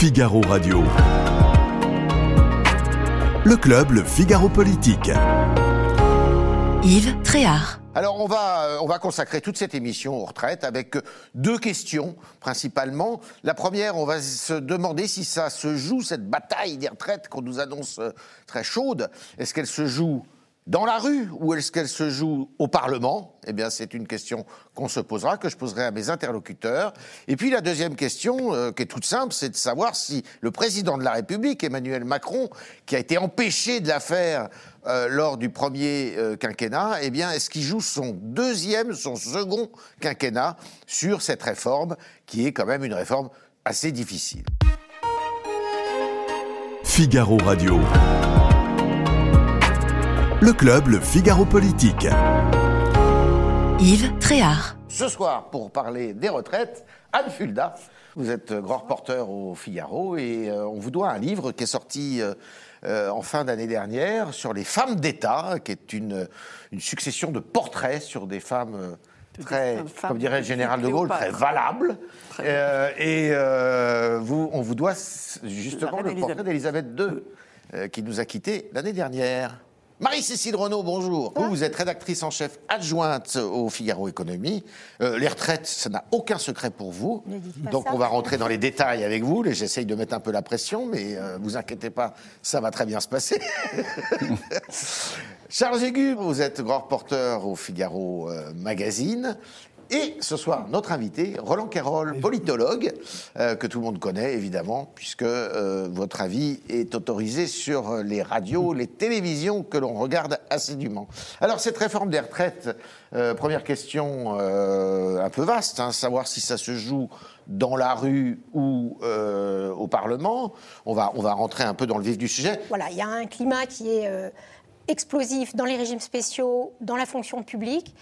Figaro Radio. Le club, le Figaro Politique. Yves Tréhard. Alors on va, euh, on va consacrer toute cette émission aux retraites avec deux questions principalement. La première, on va se demander si ça se joue, cette bataille des retraites qu'on nous annonce euh, très chaude. Est-ce qu'elle se joue dans la rue ou est-ce qu'elle se joue au Parlement? Eh bien, c'est une question qu'on se posera, que je poserai à mes interlocuteurs. Et puis la deuxième question, euh, qui est toute simple, c'est de savoir si le président de la République, Emmanuel Macron, qui a été empêché de la faire euh, lors du premier euh, quinquennat, eh bien, est-ce qu'il joue son deuxième, son second quinquennat sur cette réforme, qui est quand même une réforme assez difficile? Figaro Radio. Le club, le Figaro Politique. Yves Tréhard. Ce soir, pour parler des retraites, Anne Fulda. Vous êtes grand reporter au Figaro et euh, on vous doit un livre qui est sorti euh, euh, en fin d'année dernière sur les femmes d'État, qui est une, une succession de portraits sur des femmes très, comme dirait le général de Gaulle, très valables. Euh, et euh, vous, on vous doit justement le portrait d'Elisabeth II, euh, qui nous a quittés l'année dernière. Marie-Cécile Renaud, bonjour. Vous, vous êtes rédactrice en chef adjointe au Figaro Économie. Euh, les retraites, ça n'a aucun secret pour vous. Ne Donc ça. on va rentrer dans les détails avec vous. J'essaye de mettre un peu la pression, mais euh, vous inquiétez pas, ça va très bien se passer. Charles Aigu, vous êtes grand reporter au Figaro euh, Magazine. Et ce soir, notre invité, Roland Quérol, politologue, euh, que tout le monde connaît évidemment, puisque euh, votre avis est autorisé sur les radios, les télévisions que l'on regarde assidûment. Alors, cette réforme des retraites, euh, première question euh, un peu vaste, hein, savoir si ça se joue dans la rue ou euh, au Parlement. On va, on va rentrer un peu dans le vif du sujet. Voilà, il y a un climat qui est euh, explosif dans les régimes spéciaux, dans la fonction publique.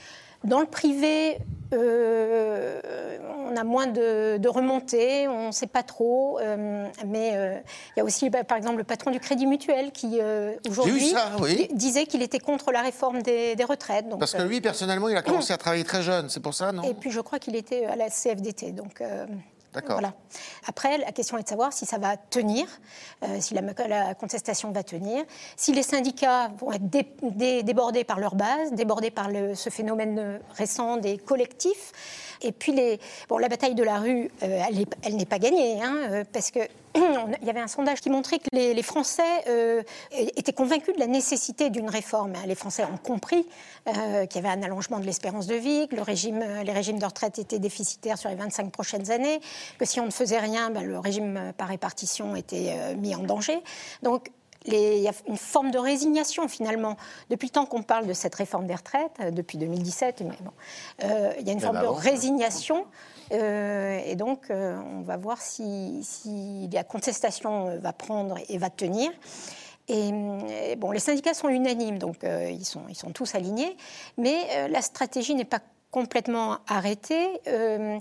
Dans le privé, euh, on a moins de, de remontées, on ne sait pas trop. euh, mais euh, il y a aussi, bah, par exemple, le patron du Crédit Mutuel qui, aujourd'hui, oui. disait qu'il était contre la réforme des, des retraites. Donc, Parce que lui, personnellement, il a commencé à travailler très jeune, c'est pour ça, non? Et puis je crois qu'il était à la CFDT. Donc, Voilà. Après, la question est de savoir si ça va tenir, euh, si la, contestation va tenir, si les syndicats vont être dé- dé- débordés par leur base, débordés par ce phénomène euh, récent des collectifs. Et puis, la bataille de la rue, euh, elle n'est- pas gagnée, hein, euh, parce que il y avait un sondage qui montrait que les, Français euh, étaient convaincus de la nécessité d'une réforme. hein. Les Français ont compris qu'il y avait un allongement de l'espérance de vie, que les régimes de retraite étaient déficitaires sur les 25 prochaines années, que si on ne faisait rien, ben, le régime par répartition était mis en danger. Donc, les- il y a une forme de résignation finalement. Depuis le temps qu'on parle de cette réforme des retraites, euh, depuis 2017, mais bon, euh, il y a une forme de résignation. euh, et donc, euh, on va voir si, si la contestation va prendre et va tenir. Et, et bon, les syndicats sont unanimes, donc ils, sont, ils sont tous alignés, mais la stratégie n'est pas complètement arrêtée, euh,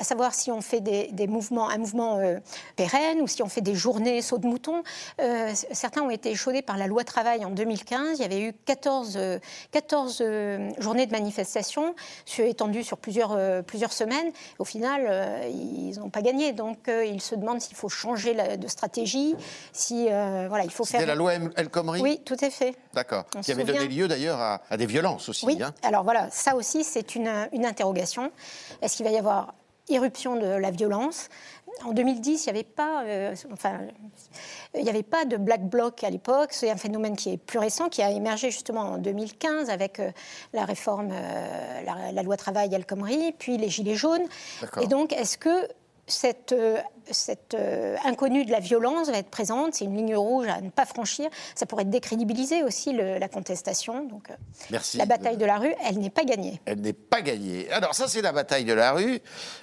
savoir si on fait des, des mouvements, un mouvement euh, pérenne ou si on fait des journées saut de mouton. Euh, certains ont été échaudés par la loi travail en 2015. Il y avait eu 14, euh, 14 euh, journées de manifestation étendues sur plusieurs, plusieurs semaines. Au final, ils n'ont pas gagné. Donc, ils se demandent s'il faut changer la- de stratégie, si voilà, il faut C'était faire. la loi El Khomri Oui, tout à fait. D'accord. Qui avait donné lieu d'ailleurs à, à des violences aussi. Oui, hein. alors voilà, ça aussi, c'est une, une interrogation. Est-ce qu'il va y avoir irruption de la violence? En 2010, il n'y avait pas, euh, enfin, il n'y avait pas de black bloc à l'époque. C'est un phénomène qui est plus récent, qui a émergé justement en 2015 avec euh, la réforme, euh, la, la loi travail El Khomri, puis les gilets jaunes. Et donc, est-ce que cette, euh, cette euh, inconnue de la violence va être présente, c'est une ligne rouge à ne pas franchir. Ça pourrait décrédibiliser aussi le- la contestation. Donc, euh, Merci. la bataille de la rue, elle n'est pas gagnée. Elle n'est pas gagnée. Alors ça, c'est la bataille de la rue,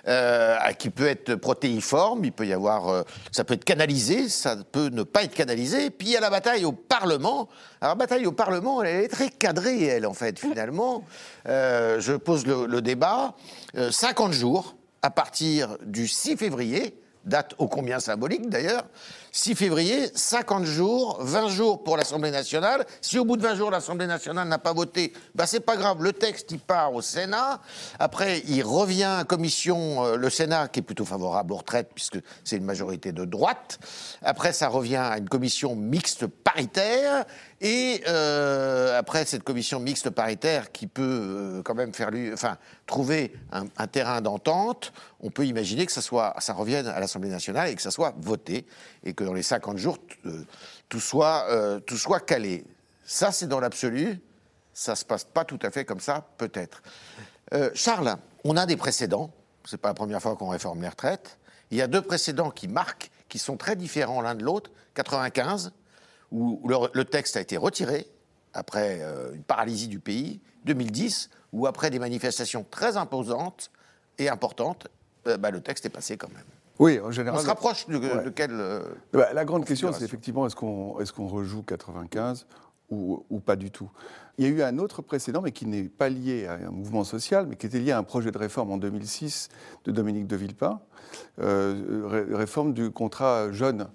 euh, qui peut être protéiforme, il peut y avoir, ça peut être canalisé, ça peut ne pas être canalisé. Puis il y a la bataille au Parlement. Alors la bataille au Parlement, elle est très cadrée, elle, en fait, finalement. Je pose le, le débat. Euh, 50 jours à partir du 6 février, date ô combien symbolique d'ailleurs, 6 février, 50 jours, 20 jours pour l'Assemblée nationale. Si au bout de 20 jours, l'Assemblée nationale n'a pas voté, bah, c'est pas grave, le texte, il part au Sénat. Après, il revient à commission, euh, le Sénat, qui est plutôt favorable aux retraites, puisque c'est une majorité de droite. Après, ça revient à une commission mixte paritaire. Et euh, après cette commission mixte paritaire qui peut euh, quand même faire lui, enfin, trouver un, terrain d'entente, on peut imaginer que ça, soit, ça revienne à l'Assemblée nationale et que ça soit voté et que dans les 50 jours, euh, tout, soit, euh, tout soit calé. Ça, c'est dans l'absolu. Ça se passe pas tout à fait comme ça, peut-être. Euh, Charles, on a des précédents. C'est pas la première fois qu'on réforme les retraites. Il y a deux précédents qui marquent, qui sont très différents l'un de l'autre. 95, où le, le texte a été retiré après euh, une paralysie du pays. 2010, où après des manifestations très imposantes et importantes, euh, bah, le texte est passé quand même. Oui, en On général. se rapproche de, Ouais. de euh, Bah, la grande question, c'est effectivement est-ce qu'on est qu'on rejoue 95 ou, ou pas du tout? Il y a eu un autre précédent, mais qui n'est pas lié à un mouvement social, mais qui était lié à un projet de réforme en 2006 de Dominique de Villepin, euh, ré- réforme du contrat jeune.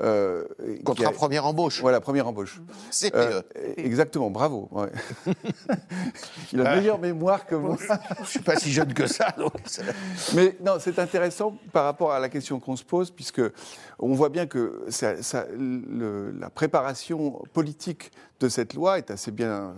euh, contrat a- première embauche Voilà, première embauche. CPE. Euh, exactement, bravo. ouais. Il a meilleure mémoire que moi. Je suis pas si jeune que ça, donc. Mais non, c'est intéressant par rapport à la question qu'on se pose, puisque on voit bien que ça- ça- le- la préparation politique de cette loi est assez bien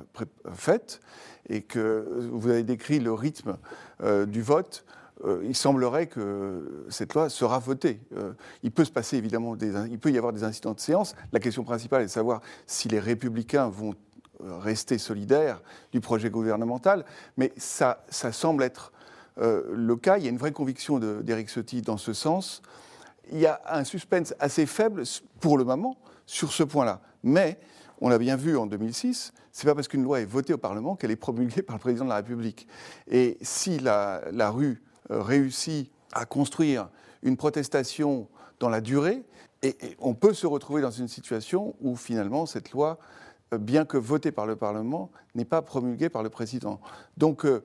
faite, et que vous avez décrit le rythme euh, du vote. Euh, il semblerait que cette loi sera votée. Euh, il peut se passer évidemment, il peut y avoir des incidents de séance. La question principale est de savoir si les républicains vont rester solidaires du projet gouvernemental, mais ça, ça semble être le cas. Il y a une vraie conviction d'Éric Ciotti dans ce sens. Il y a un suspense assez faible pour le moment sur ce point-là. Mais on l'a bien vu en 2006, c'est pas parce qu'une loi est votée au Parlement qu'elle est promulguée par le président de la République. Et si la, rue euh, réussit à construire une protestation dans la durée, on peut se retrouver dans une situation où finalement cette loi, euh, bien que votée par le Parlement, n'est pas promulguée par le président. Donc euh,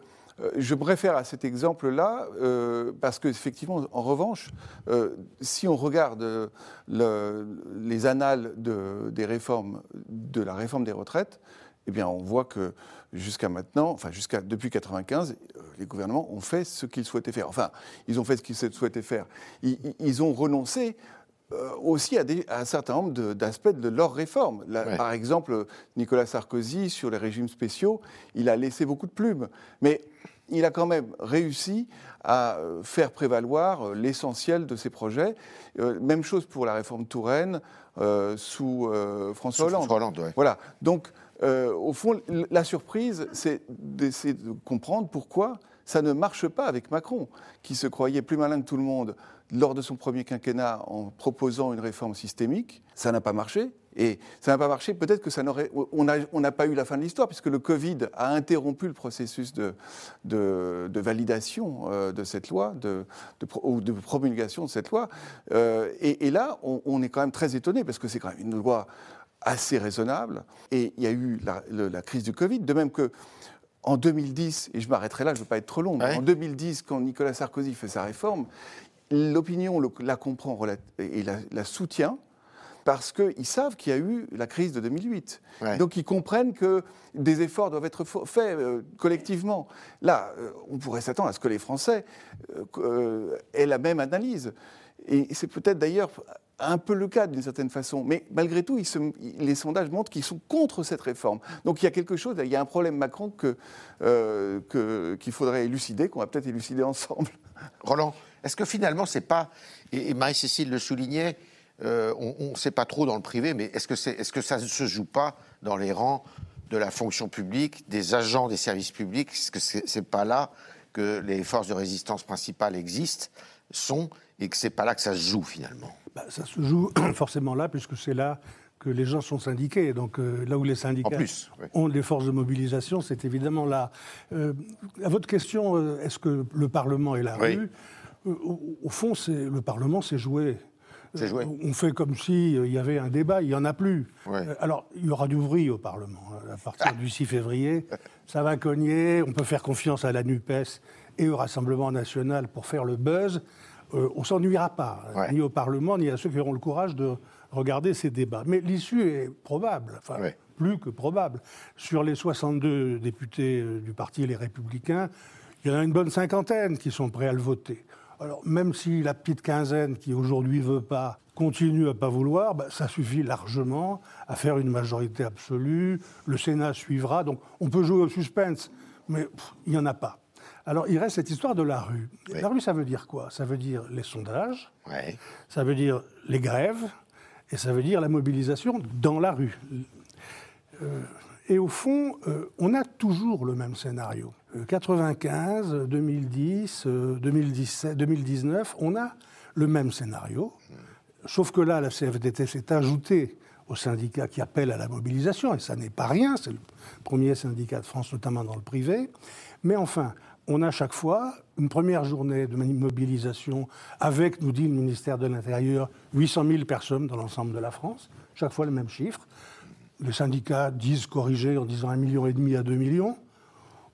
je préfère à cet exemple-là, euh, parce qu'effectivement, en revanche, euh, si on regarde euh, le- les annales de- des réformes, de la réforme des retraites, eh bien, on voit que jusqu'à maintenant, enfin jusqu'à depuis 95, euh, les gouvernements ont fait ce qu'ils souhaitaient faire. Enfin, ils ont fait ce qu'ils souhaitaient faire. Ils, ont renoncé euh, aussi à, des- à un certain nombre de- d'aspects de, leurs réformes. La- Ouais. Par exemple, Nicolas Sarkozy, sur les régimes spéciaux, il a laissé beaucoup de plumes. Mais il a quand même réussi à euh, faire prévaloir euh, l'essentiel de ses projets. Euh, même chose pour la réforme Touraine euh, sous euh, François Sous Hollande. François Hollande, ouais. Voilà. Donc, euh, au fond, la surprise, c'est d'essayer de comprendre pourquoi ça ne marche pas avec Macron, qui se croyait plus malin que tout le monde lors de son premier quinquennat en proposant une réforme systémique. Ça n'a pas marché. Et ça n'a pas marché, peut-être que ça n'aurait. On n'a pas eu la fin de l'histoire, puisque le Covid a interrompu le processus de, de, de validation euh, de cette loi, de, de pro- ou de promulgation de cette loi. Euh, et, et là, on, on est quand même très étonné, parce que c'est quand même une loi assez raisonnable. Et il y a eu la, le- la crise du Covid, de même que. En 2010, et je m'arrêterai là, je ne veux pas être trop long, mais Ouais. en 2010, quand Nicolas Sarkozy fait sa réforme, l'opinion la comprend et la, la soutient parce qu'ils savent qu'il y a eu la crise de 2008. Ouais. Donc ils comprennent que des efforts doivent être faits euh, collectivement. Là, euh, on pourrait s'attendre à ce que les Français euh, aient la même analyse. Et c'est peut-être d'ailleurs un peu le cas d'une certaine façon. Mais malgré tout, ils se- les sondages montrent qu'ils sont contre cette réforme. Donc il y a quelque chose, il y a un problème Macron euh, que- qu'il faudrait élucider, qu'on va peut-être élucider ensemble. Roland, est-ce que finalement, c'est pas. Et, Marie-Cécile le soulignait, euh, on ne sait pas trop dans le privé, mais est-ce que, c'est, est-ce que ça ne se joue pas dans les rangs de la fonction publique, des agents des services publics? Est-ce que c'est, c'est pas là que les forces de résistance principales existent, sont, et que c'est pas là que ça se joue finalement? Bah, ça se joue forcément là, puisque c'est là que les gens sont syndiqués. Donc euh, là où les syndicats En plus, oui. ont des forces de mobilisation, c'est évidemment là. Euh, à votre question, est-ce que le Parlement est la Oui. rue? Au, au fond, c'est le Parlement, c'est joué. Euh, On fait comme s'il y avait un débat, il n'y en a plus. Ouais. Euh, alors, il y aura du bruit au Parlement hein, à partir du 6 février. Ça va cogner, on peut faire confiance à la NUPES et au Rassemblement national pour faire le buzz. euh, on s'ennuiera pas, Ouais. ni au Parlement, ni à ceux qui auront le courage de regarder ces débats. Mais l'issue est probable, enfin, Ouais. plus que probable. Sur les 62 députés euh, du parti Les Républicains, il y en a une bonne cinquantaine qui sont prêts à le voter. Alors, même si la petite quinzaine qui aujourd'hui veut pas continue à pas vouloir, bah, ça suffit largement à faire une majorité absolue. Le Sénat suivra. Donc, on peut jouer au suspense, mais pff, il n'y en a pas. Alors, il reste cette histoire de la rue. Oui. La rue, ça veut dire quoi? Ça veut dire les sondages, ça veut dire les grèves, et ça veut dire la mobilisation dans la rue. Euh, et au fond, euh, on a toujours le même scénario. Euh, 95, 2010, euh, 2017, 2019, on a le même scénario. Sauf que là, la CFDT s'est ajoutée aux syndicats qui appellent à la mobilisation, et ça n'est pas rien, c'est le premier syndicat de France, notamment dans le privé. Mais enfin, on a chaque fois une première journée de mobilisation avec, nous dit le ministère de l'Intérieur, 800 000 personnes dans l'ensemble de la France, chaque fois le même chiffre. Les syndicats disent corriger en disant 1,5 million et demi à 2 millions.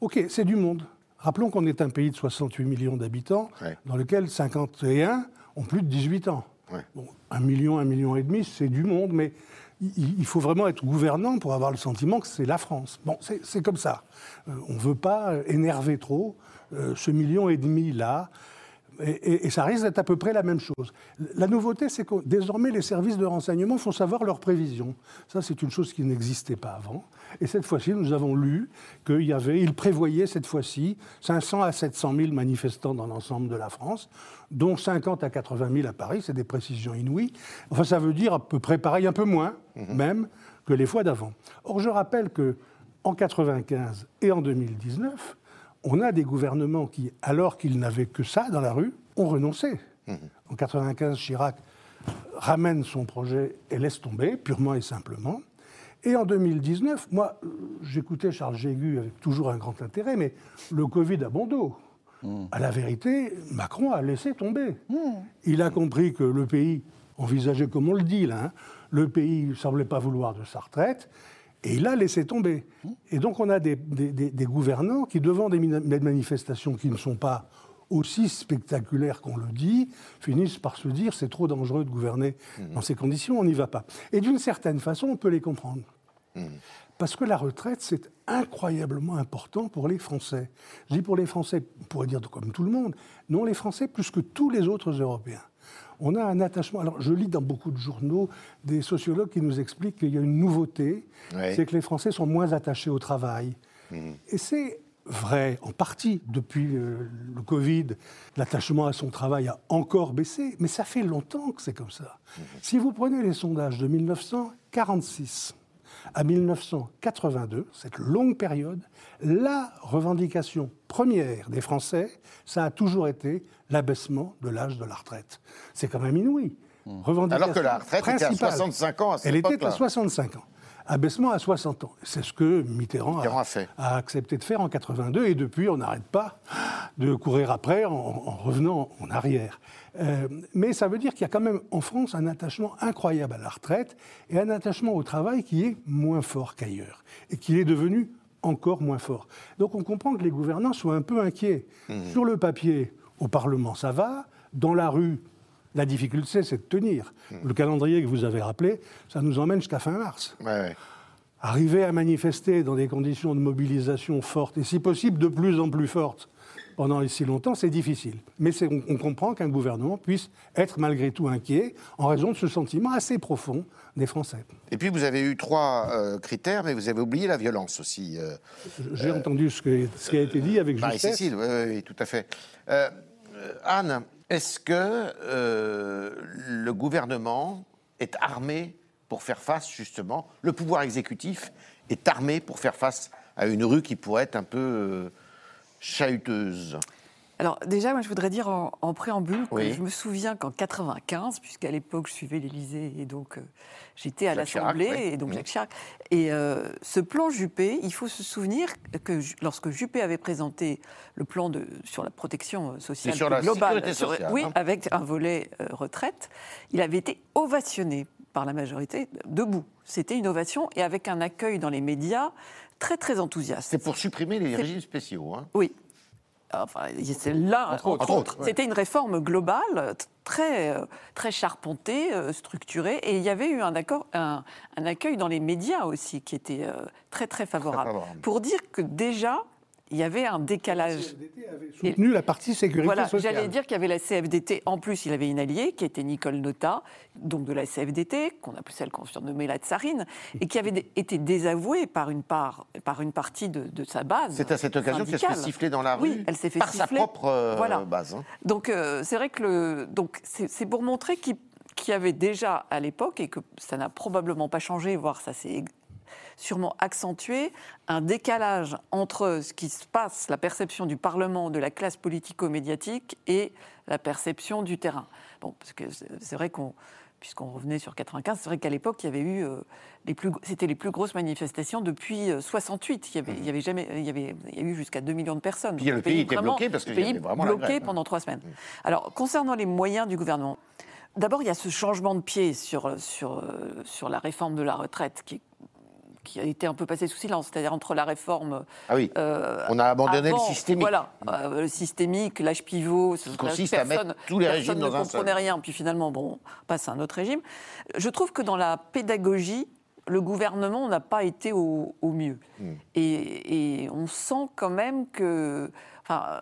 OK, c'est du monde. Rappelons qu'on est un pays de 68 millions d'habitants, Ouais. dans lequel 51 ont plus de 18 ans. Ouais. Bon, un million, un million et demi, c'est du monde, mais il, il faut vraiment être gouvernant pour avoir le sentiment que c'est la France. Bon, c'est comme ça. Euh, on ne veut pas énerver trop euh, ce million et demi-là. Et, et- et ça risque d'être à peu près la même chose. La nouveauté, c'est que désormais, les services de renseignement font savoir leurs prévisions. Ça, c'est une chose qui n'existait pas avant. Et cette fois-ci, nous avons lu qu'il y avait, ils prévoyaient cette fois-ci 500 à 700 000 manifestants dans l'ensemble de la France, dont 50 à 80 000 à Paris. C'est des précisions inouïes. Enfin, ça veut dire à peu près pareil, un peu moins même que les fois d'avant. Or, je rappelle que en 95 et en 2019, on a des gouvernements qui, alors qu'ils n'avaient que ça dans la rue, ont renoncé. En 95, Chirac ramène son projet et laisse tomber, purement et simplement. Et en 2019, moi, j'écoutais Charles Jégu avec toujours un grand intérêt, mais le Covid a bon dos. À la vérité, Macron a laissé tomber. Il a compris que le pays envisageait, comme on le dit là, hein, le pays ne semblait pas vouloir de sa retraite, et il a laissé tomber. Et donc on a des, des- des- des gouvernants qui, devant des, manifestations qui ne sont pas aussi spectaculaires qu'on le dit, finissent par se dire c'est trop dangereux de gouverner dans ces conditions, on n'y va pas. Et d'une certaine façon, on peut les comprendre. Parce que la retraite, c'est incroyablement important pour les Français. Je dis pour les Français, on pourrait dire comme tout le monde. Non, les Français plus que tous les autres Européens. On a un attachement. Alors, je lis dans beaucoup de journaux des sociologues qui nous expliquent qu'il y a une nouveauté, c'est que les Français sont moins attachés au travail. Et c'est vrai, en partie, depuis euh, le Covid, l'attachement à son travail a encore baissé, mais ça fait longtemps que c'est comme ça. Si vous prenez les sondages de 1946 à 1982, cette longue période, la revendication première des Français, ça a toujours été l'abaissement de l'âge de la retraite. C'est quand même inouï. Revendication Alors que la retraite était à principale. 65 ans à cette Elle était à 65 ans. Abaissement à 60 ans. C'est ce que Mitterrand, Mitterrand a fait. a accepté de faire en 82 et depuis, on n'arrête pas de courir après en, en revenant en arrière. Euh, mais ça veut dire qu'il y a quand même en France un attachement incroyable à la retraite et un attachement au travail qui est moins fort qu'ailleurs et qui est devenu encore moins fort. Donc on comprend que les gouvernants soient un peu inquiets. Sur le papier, au Parlement, ça va. Dans la rue, la difficulté, c'est de tenir. Le calendrier que vous avez rappelé, ça nous emmène jusqu'à fin mars. Ouais, ouais. Arriver à manifester dans des conditions de mobilisation fortes, et si possible de plus en plus fortes, pendant si longtemps, c'est difficile. Mais on, on comprend qu'un gouvernement puisse être malgré tout inquiet en raison de ce sentiment assez profond des Français. Et puis vous avez eu trois euh, critères, mais vous avez oublié la violence aussi. euh, J'ai entendu ce, que- ce qui a été dit avec justesse. Marie-Cécile, oui, oui, oui, tout à fait. Euh, euh, Anne, est-ce que euh, le gouvernement est armé pour faire face, justement, le pouvoir exécutif est armé pour faire face à une rue qui pourrait être un peu euh, chahuteuse? Alors déjà, moi je voudrais dire en, en préambule que Oui. je me souviens qu'en 95, puisqu'à l'époque je suivais l'Élysée et donc euh, j'étais à l'Assemblée, oui. et donc Mhm. Jacques Chirac, et euh, ce plan Juppé, il faut se souvenir que lorsque Juppé avait présenté le plan de, sur la protection euh, sociale sur la globale, sur- sociale, oui, hein. avec un volet euh, retraite, il avait été ovationné par la majorité debout. C'était une ovation et avec un accueil dans les médias très très enthousiaste. C'est pour supprimer les régimes spéciaux. hein. Oui. Enfin, c'est là, Entre autres. Entre autres, ouais. c'était une réforme globale, très, euh, très charpentée, euh, structurée, et il y avait eu un, accord, un, un accueil dans les médias aussi qui était euh, très, très favorable. favorable. Pour dire que déjà, il y avait un décalage. CFDT avait soutenu la partie sécurité Voilà, sociale. j'allais dire qu'il y avait la CFDT. En plus, il avait une alliée qui était Nicole Nota, donc de la CFDT, qu'on appelle celle qu'on surnommait la tsarine, et qui avait été désavouée par une, part, par une partie de, de sa base. C'est à cette occasion qu'elle se fait siffler dans la rue Oui, elle s'est fait par sa siffler. propre euh, Voilà. base. hein. Donc euh, c'est vrai que le, donc c'est c'est pour montrer qu'il qu'il y avait déjà à l'époque et que ça n'a probablement pas changé, voire ça s'est sûrement accentué, un décalage entre ce qui se passe, la perception du Parlement, de la classe politico-médiatique et la perception du terrain. Bon, parce que c'est vrai qu'on Puisqu'on revenait sur 95, c'est vrai qu'à l'époque, il y avait eu euh, les plus, c'était les plus grosses manifestations depuis euh, 68. Il y avait, il y avait jamais, il y avait, il y a eu jusqu'à 2 millions de personnes. Puis le pays était bloqué parce le qu'il y pays avait vraiment bloqué grève. hein. pendant trois semaines. Alors, concernant les moyens du gouvernement, d'abord, il y a ce changement de pied sur, sur, euh, sur la réforme de la retraite qui, qui a été un peu passé sous silence, c'est-à-dire entre la réforme. Ah oui. euh, On a abandonné avant, le systémique. Voilà, euh, le systémique, l'âge pivot, ce Qui consiste à mettre tous les régimes personne dans ne un seul. comprenait rien, puis finalement, bon, on passe à un autre régime. Je trouve que dans la pédagogie, le gouvernement n'a pas été au, au mieux. Hmm. Et, et on sent quand même que. Enfin,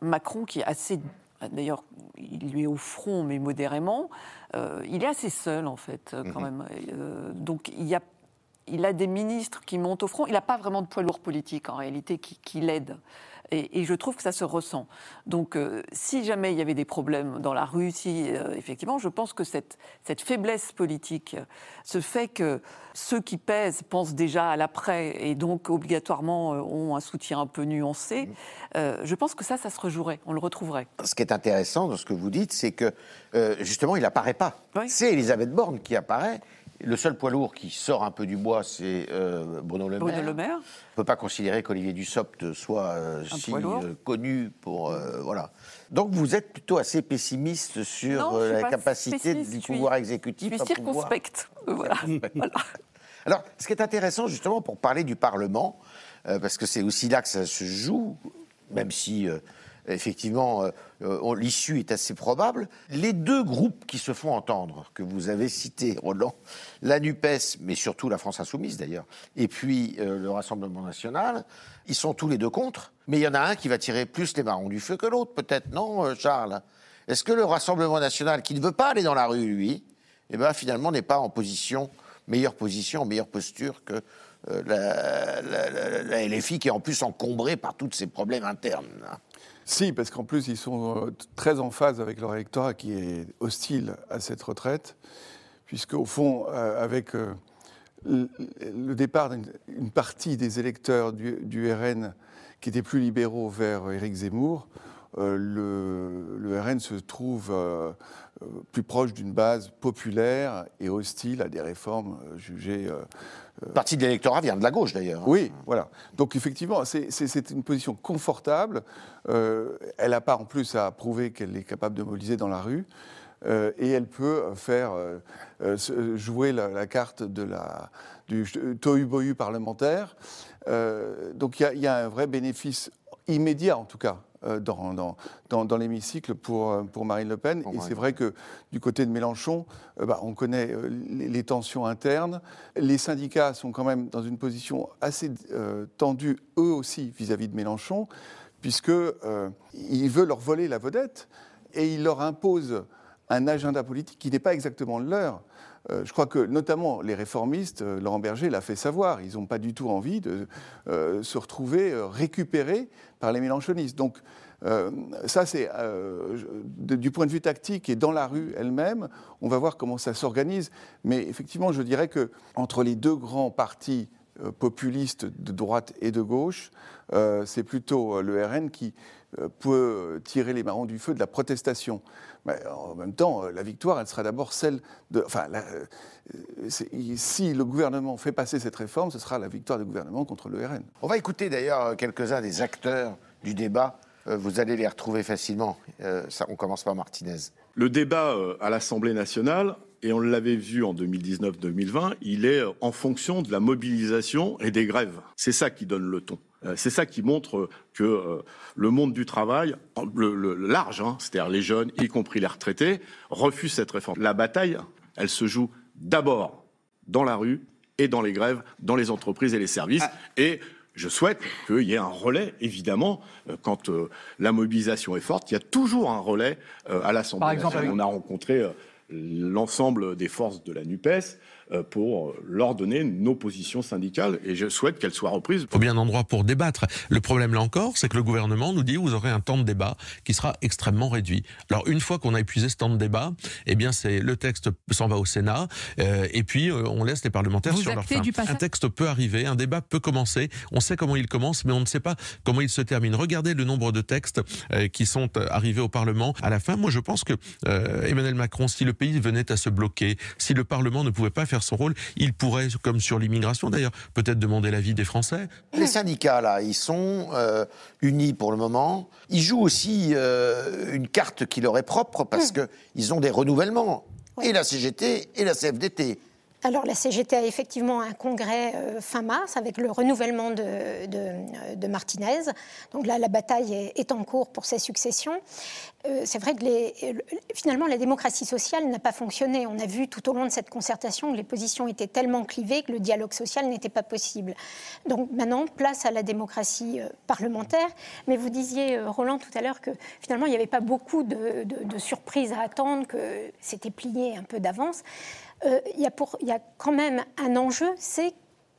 Macron, qui est assez. D'ailleurs, il lui est au front, mais modérément, euh, il est assez seul, en fait, quand Mhm. même. Euh, donc, il y a il a des ministres qui montent au front. Il n'a pas vraiment de poids lourd politique, en réalité, qui, qui l'aide. Et, et je trouve que ça se ressent. Donc, euh, si jamais il y avait des problèmes dans la rue, si, euh, effectivement, je pense que cette, cette faiblesse politique, ce fait que ceux qui pèsent pensent déjà à l'après et donc obligatoirement euh, ont un soutien un peu nuancé, euh, je pense que ça, ça se rejouerait, on le retrouverait. Ce qui est intéressant dans ce que vous dites, c'est que justement, il n'apparaît pas. Oui. C'est Elisabeth Borne qui apparaît. Le seul poids lourd qui sort un peu du bois, c'est euh, Bruno Le Maire. Bruno Le Maire. On ne peut pas considérer qu'Olivier Dussopt soit euh, si euh, connu pour euh, voilà. Donc vous êtes plutôt assez pessimiste sur Non, je la capacité du je pouvoir Je exécutif suis à pouvoir- circonspecte. Voilà. Voilà. Alors, ce qui est intéressant justement pour parler du Parlement, parce que c'est aussi là que ça se joue, même si effectivement euh, euh, l'issue est assez probable, les deux groupes qui se font entendre, que vous avez cités, Roland, la NUPES, mais surtout la France Insoumise d'ailleurs, et puis euh, le Rassemblement National, ils sont tous les deux contre, mais il y en a un qui va tirer plus les marrons du feu que l'autre, peut-être, non, Charles? Est-ce que le Rassemblement National, qui ne veut pas aller dans la rue, lui, eh ben, finalement n'est pas en position, meilleure position, meilleure posture que la, la- LFI, qui est en plus encombrée par tous ces problèmes internes. Si, parce qu'en plus, ils sont euh, très en phase avec leur électorat qui est hostile à cette retraite, puisque au fond, euh, avec euh, le, départ d'une une partie des électeurs du, RN qui étaient plus libéraux vers Éric Zemmour, le, le RN se trouve euh, euh, plus proche d'une base populaire et hostile à des réformes euh, jugées euh, partie de l'électorat vient de la gauche, d'ailleurs. oui, voilà. Donc effectivement, c'est- une position confortable. Euh, elle n'a pas en plus à prouver qu'elle est capable de mobiliser dans la rue. Euh, et elle peut faire euh, euh, jouer la, la carte de la, du tohu-bohu parlementaire. Euh, donc il y a- il y, a un vrai bénéfice immédiat, en tout cas, euh, dans, dans, dans, dans l'hémicycle pour, euh, pour Marine Le Pen. Et c'est vrai que du côté de Mélenchon, euh, bah, on connaît euh, les, les tensions internes. Les syndicats sont quand même dans une position assez euh, tendue, eux aussi, vis-à-vis de Mélenchon, puisqu'il veut leur voler la vedette et il leur impose un agenda politique qui n'est pas exactement le leur. Euh, je crois que notamment les réformistes, euh, Laurent Berger l'a fait savoir, ils n'ont pas du tout envie de euh, se retrouver récupérés par les mélanchonistes. Donc ça, c'est du point de vue tactique et dans la rue elle-même, on va voir comment ça s'organise. Mais effectivement, je dirais que entre les deux grands partis populistes de droite et de gauche, c'est plutôt le RN qui peut tirer les marrons du feu de la protestation. Mais en même temps, euh, la victoire, elle sera d'abord celle de. Enfin, la- euh, si le gouvernement fait passer cette réforme, ce sera la victoire du gouvernement contre le RN. On va écouter d'ailleurs quelques-uns des acteurs du débat. Euh, vous allez les retrouver facilement. Euh, ça, on commence par Martinez. Le débat euh, à l'Assemblée nationale, et on l'avait vu en 2019-2020, il est euh, en fonction de la mobilisation et des grèves. C'est ça qui donne le ton. Euh, c'est ça qui montre que euh, le monde du travail, le, large, hein, c'est-à-dire les jeunes, y compris les retraités, refuse cette réforme. La bataille, elle se joue d'abord dans la rue et dans les grèves, dans les entreprises et les services. Et je souhaite qu'il y ait un relais, évidemment, euh, quand euh, la mobilisation est forte. Il y a toujours un relais euh, à l'Assemblée Par exemple, nationale. On a rencontré euh, l'ensemble des forces de la NUPES pour euh, leur donner nos positions syndicales et je souhaite qu'elles soient reprises. au bien endroit pour débattre. Le problème là encore, c'est que le gouvernement nous dit vous aurez un temps de débat qui sera extrêmement réduit. Alors une fois qu'on a épuisé ce temps de débat, eh bien c'est le texte s'en va au Sénat euh, et puis euh, on laisse les parlementaires Vous sur leur passage Un texte peut arriver, un débat peut commencer. On sait comment il commence, mais on ne sait pas comment il se termine. Regardez le nombre de textes euh, qui sont arrivés au Parlement à la fin. Moi, je pense que euh, Emmanuel Macron, si le pays venait à se bloquer, si le Parlement ne pouvait pas faire son rôle, il pourrait, comme sur l'immigration d'ailleurs, peut-être demander l'avis des Français. Les syndicats, là, ils sont euh, unis pour le moment. Ils jouent aussi euh, une carte qui leur est propre parce qu'ils ont des renouvellements. Et la CGT et la CFDT. Alors la CGT a effectivement un congrès euh, fin mars avec le renouvellement euh, de Martinez. Donc là, la bataille est, en cours pour ses successions. Euh, c'est vrai que finalement, la démocratie sociale n'a pas fonctionné. On a vu tout au long de cette concertation que les positions étaient tellement clivées que le dialogue social n'était pas possible. Donc maintenant, place à la démocratie parlementaire. Mais vous disiez, Roland, tout à l'heure que finalement, il n'y avait pas beaucoup de surprises à attendre, que c'était plié un peu d'avance. Euh, il y, a y quand même un enjeu, c'est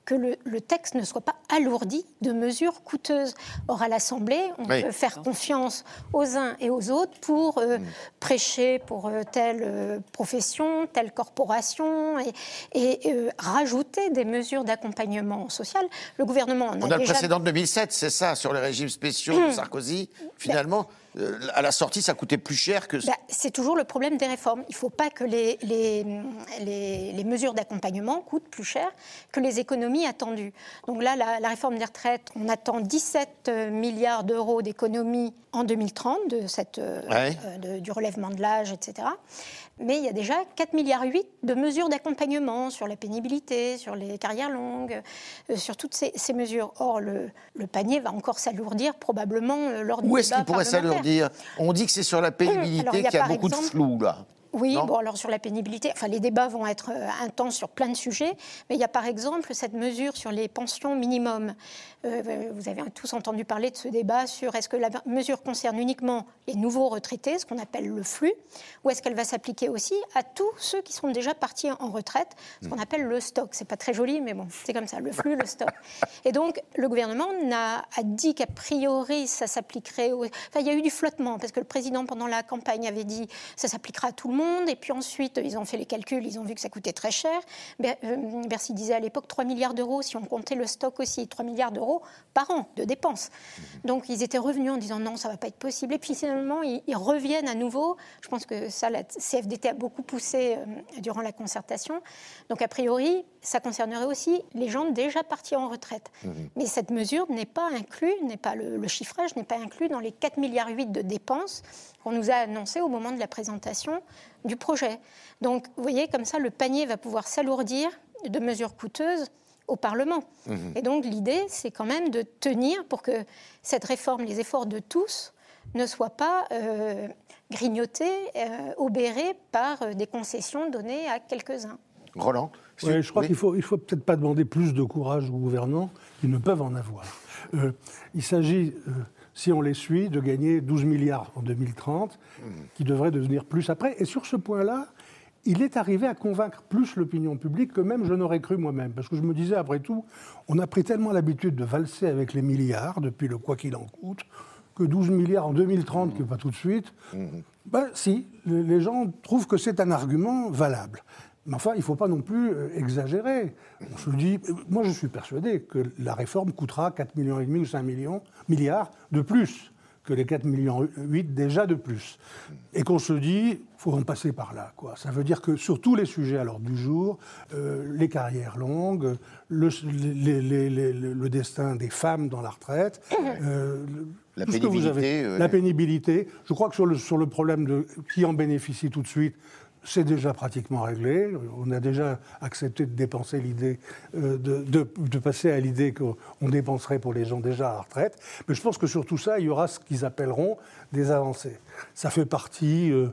que le, le texte ne soit pas alourdi de mesures coûteuses. Or, à l'Assemblée, on Oui. peut faire confiance aux uns et aux autres pour euh, prêcher pour euh, telle euh, profession, telle corporation et, et, rajouter des mesures d'accompagnement social. Le gouvernement en On a, a le précédent de 2007, c'est ça, sur les régimes spéciaux de Sarkozy. Finalement, euh, à la sortie, ça coûtait plus cher que... Bah, c'est toujours le problème des réformes. Il ne faut pas que les, les, les- les mesures d'accompagnement coûtent plus cher que les économies attendues. Donc là, la, la réforme des retraites, on attend 17 milliards d'euros d'économies en 2030 de cette, euh, Ouais. euh, de- du relèvement de l'âge, etc. Mais il y a déjà 4 milliards 8 de mesures d'accompagnement sur la pénibilité, sur les carrières longues, euh, sur toutes ces, ces mesures. Or, le, le panier va encore s'alourdir probablement euh, lors du Où est-ce qu'il pourrait s'alourdir? On dit que c'est sur la pénibilité y a qu'il y a beaucoup de flou, là. Oui, Non bon, alors sur la pénibilité, enfin, les débats vont être euh, intenses sur plein de sujets, mais il y a par exemple cette mesure sur les pensions minimum. Euh, vous avez tous entendu parler de ce débat sur est-ce que la mesure concerne uniquement les nouveaux retraités, ce qu'on appelle le flux, ou est-ce qu'elle va s'appliquer aussi à tous ceux qui sont déjà partis en retraite, ce qu'on appelle le stock. C'est pas très joli, mais bon, c'est comme ça, le flux, le stock. Et donc, le gouvernement a dit qu'a priori, ça s'appliquerait. aux- Enfin, il y a eu du flottement, parce que le président, pendant la campagne, avait dit ça s'appliquera à tout le monde. Et puis ensuite, ils ont fait les calculs, ils ont vu que ça coûtait très cher. Ber- euh, Bercy disait à l'époque 3 milliards d'euros, si on comptait le stock aussi, 3 milliards d'euros par an de dépenses. Donc, ils étaient revenus en disant non, ça va pas être possible. Et puis finalement, ils, ils reviennent à nouveau. Je pense que ça, la CFDT a beaucoup poussé euh, durant la concertation. Donc, a priori, ça concernerait aussi les gens déjà partis en retraite. Mais cette mesure n'est pas inclue, n'est pas le, le chiffrage n'est pas inclus dans les 4 milliards 8 de dépenses qu'on nous a annoncées au moment de la présentation du projet. Donc, vous voyez, comme ça, le panier va pouvoir s'alourdir de mesures coûteuses au Parlement. Et donc, l'idée, c'est quand même de tenir pour que cette réforme, les efforts de tous, ne soient pas euh, grignotés, euh, obérés par euh, des concessions données à quelques-uns. Roland? Ouais, je crois Oui. qu'il faut, il faut peut-être pas demander plus de courage aux gouvernants qu'ils ne peuvent en avoir. Euh, il s'agit, euh, si on les suit, de gagner 12 milliards en 2030, qui devraient devenir plus après. Et sur ce point-là, il est arrivé à convaincre plus l'opinion publique que même je n'aurais cru moi-même. Parce que je me disais, après tout, on a pris tellement l'habitude de valser avec les milliards depuis le quoi qu'il en coûte, que 12 milliards en 2030, qui n'est pas tout de suite, ben, si, les gens trouvent que c'est un argument valable. Mais enfin, il ne faut pas non plus euh, exagérer. On se dit, euh, moi je suis persuadé que la réforme coûtera 4,5 millions et demi ou 5 millions, milliards de plus que les 4 millions 8 déjà de plus. Et qu'on se dit, faut en passer par là. Quoi. Ça veut dire que sur tous les sujets à l'ordre du jour, euh, les carrières longues, le, les- les- les- le- le destin des femmes dans la retraite, euh, La vous pénibilité, avez- euh, la pénibilité. Je crois que sur le, sur le problème de qui en bénéficie tout de suite, c'est déjà pratiquement réglé. On a déjà accepté de dépenser l'idée, euh, de, de- de passer à l'idée qu'on dépenserait pour les gens déjà à la retraite. Mais je pense que sur tout ça, il y aura ce qu'ils appelleront des avancées. Ça fait partie. euh,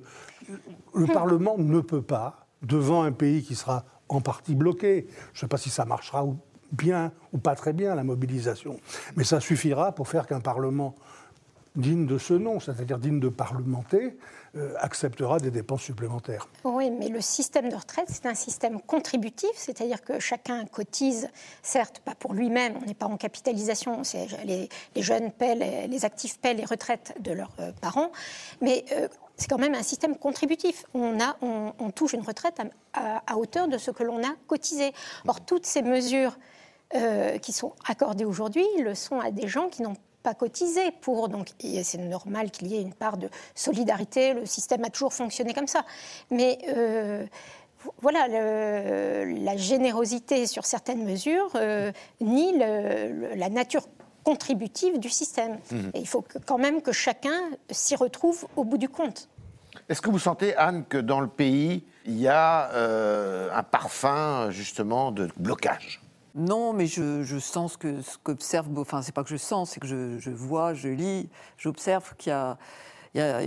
le Parlement ne peut pas, devant un pays qui sera en partie bloqué, je ne sais pas si ça marchera ou- bien ou pas très bien, la mobilisation, mais ça suffira pour faire qu'un Parlement digne de ce nom, c'est-à-dire digne de parlementer, euh, acceptera des dépenses supplémentaires. Oui, mais le système de retraite, c'est un système contributif, c'est-à-dire que chacun cotise, certes, pas pour lui-même, on n'est pas en capitalisation, les, jeunes paient, les, actifs paient les retraites de leurs euh, parents, mais euh, c'est quand même un système contributif. On, a, on, touche une retraite à, hauteur de ce que l'on a cotisé. Or, toutes ces mesures qui sont accordées aujourd'hui le sont à des gens qui n'ont pas cotisé pour. Donc, c'est normal qu'il y ait une part de solidarité. Le système a toujours fonctionné comme ça. Mais euh, voilà, le- la générosité sur certaines mesures euh, le- le- la nature contributive du système. Et il faut que- quand même que chacun s'y retrouve au bout du compte. Est-ce que vous sentez, Anne, que dans le pays, il y a euh, un parfum, justement, de blocage? Non, mais je, je sens ce que ce qu'observe. Enfin, c'est pas que je sens, c'est que je, je vois, je lis, j'observe qu'il y a, il y a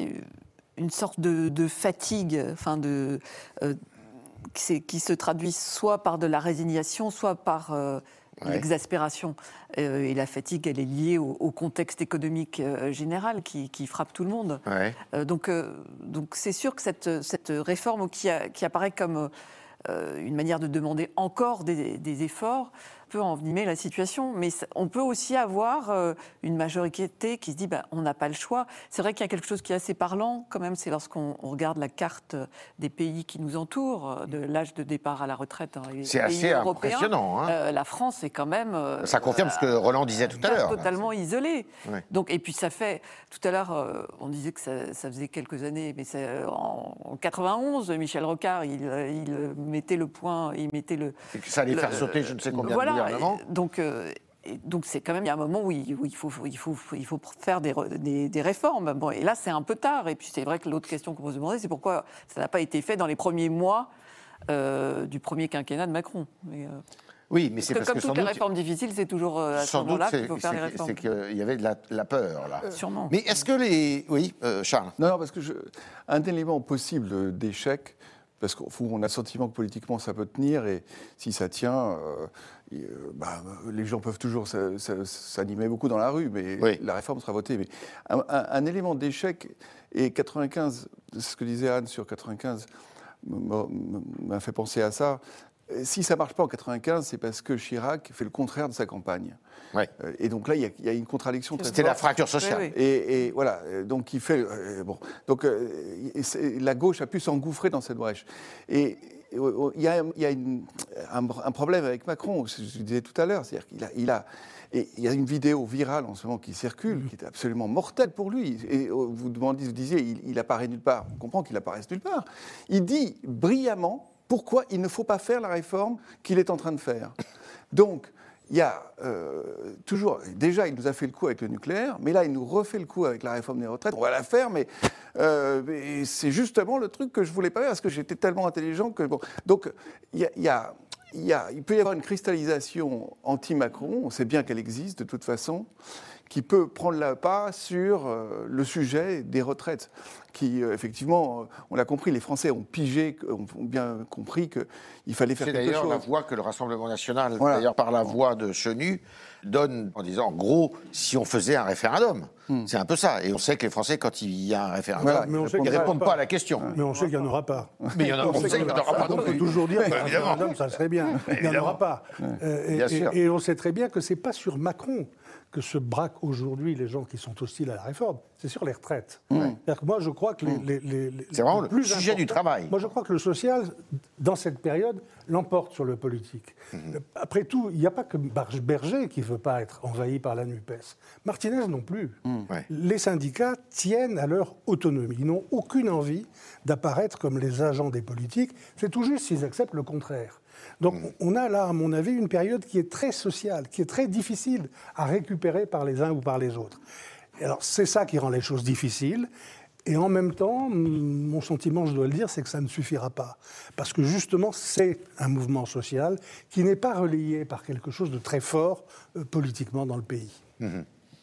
une sorte de, de fatigue, enfin de euh, qui, se traduit soit par de la résignation, soit par euh, Ouais. l'exaspération. Euh, et la fatigue, elle est liée au, au contexte économique euh, général qui, qui frappe tout le monde. Ouais. Euh, donc, donc c'est sûr que cette, cette réforme qui, a- qui apparaît comme une manière de demander encore des, des efforts peut envenimer la situation. Mais on peut aussi avoir euh, une majorité qui se dit bah, on n'a pas le choix. C'est vrai qu'il y a quelque chose qui est assez parlant quand même, c'est lorsqu'on on regarde la carte des pays qui nous entourent, euh, de l'âge de départ à la retraite dans les C'est pays assez européens. impressionnant, hein. Euh, la France est quand même... euh, Ça confirme ce que Roland disait tout à l'heure. Totalement isolé. Ouais. Donc, et puis ça fait, tout à l'heure, euh, on disait que ça, ça faisait quelques années, mais euh, en, en 91, Michel Rocard, il, euh, il euh, mettait le point, il mettait le. C'est que ça allait le- faire sauter je ne sais combien voilà, et Donc, euh, donc c'est quand même il y a un moment où il, où il faut, il faut, il faut faire des, re- des, des réformes. Bon, et là, c'est un peu tard. Et puis c'est vrai que l'autre question qu'on peut se demander, c'est pourquoi ça n'a pas été fait dans les premiers mois euh, du premier quinquennat de Macron. Mais, euh, Oui, mais c'est parce parce que que comme toutes les réformes difficiles, c'est toujours à ce sans doute, moment-là c'est qu'il faut faire les réformes. c'est qu'il y avait de la, la peur, là. Sûrement. Mais est-ce que les... Oui, euh, Charles Non, non, parce que je, un élément possible d'échec, parce qu'on a le sentiment que politiquement ça peut tenir, et si ça tient, euh, bah, les gens peuvent toujours s'a- s'a- s'animer beaucoup dans la rue, mais Oui. la réforme sera votée. Mais un, un- un élément d'échec, et 95, ce que disait Anne sur 95 m'a- fait penser à ça. Si ça marche pas en 95, c'est parce que Chirac fait le contraire de sa campagne. Ouais. Euh, Et donc là, il y a- il y, a une contradiction très C'était la fracture sociale. Oui, oui. Et, et voilà, euh, donc il fait. euh, bon, donc euh, la gauche a pu s'engouffrer dans cette brèche. Et euh, il y a, il y a une- un, un problème avec Macron, je je disais tout à l'heure, c'est-à-dire qu'il a, il a, et il y a une vidéo virale en ce moment qui circule, qui est absolument mortelle pour lui. Et vous demandiez, vous disiez, il, il apparaît nulle part. On comprend qu'il apparaisse nulle part. Il dit brillamment pourquoi il ne faut pas faire la réforme qu'il est en train de faire. Donc, il y a euh, toujours, déjà, il nous a fait le coup avec le nucléaire, mais là, il nous refait le coup avec la réforme des retraites. On va la faire, mais, euh, c'est justement le truc que je voulais pas faire parce que j'étais tellement intelligent que bon. Donc, il il peut y avoir une cristallisation anti-Macron. On sait bien qu'elle existe de toute façon, qui peut prendre le pas sur euh, le sujet des retraites. Qui, euh, effectivement, euh, on l'a compris, les Français ont pigé, ont bien compris qu'il fallait faire C'est quelque d'ailleurs chose. la voix que le Rassemblement national, Voilà. d'ailleurs par la voix de Chenu, donne en disant, en gros, si on faisait un référendum. C'est un peu ça. Et on sait que les Français, quand il y a un référendum, Voilà, mais on sait ils a répondent pas. pas à la question. Mais on sait qu'il n'y en aura pas. Mais il y en a, on sait qu'il n'y en aura pas On peut toujours dire qu'un référendum, ça serait bien. Il n'y en aura pas. Euh, et, Bien et- sûr. et on sait très bien que ce n'est pas sur Macron que se braquent aujourd'hui les gens qui sont hostiles à la réforme, c'est sur les retraites. C'est-à-dire que moi, je crois que les, les- les- les- C'est vraiment le plus sujet du travail. Moi, je crois que le social, dans cette période, l'emporte sur le politique. Mhm. Après tout, il n'y a pas que Berger qui ne veut pas être envahi par la NUPES. Martinez non plus. Ouais. Les syndicats tiennent à leur autonomie. Ils n'ont aucune envie d'apparaître comme les agents des politiques. C'est tout juste s'ils acceptent le contraire. Donc on a là, à mon avis, une période qui est très sociale, qui est très difficile à récupérer par les uns ou par les autres. Et alors c'est ça qui rend les choses difficiles. Et en même temps, mon sentiment, je dois le dire, c'est que ça ne suffira pas. Parce que justement, c'est un mouvement social qui n'est pas relayé par quelque chose de très fort euh, politiquement dans le pays.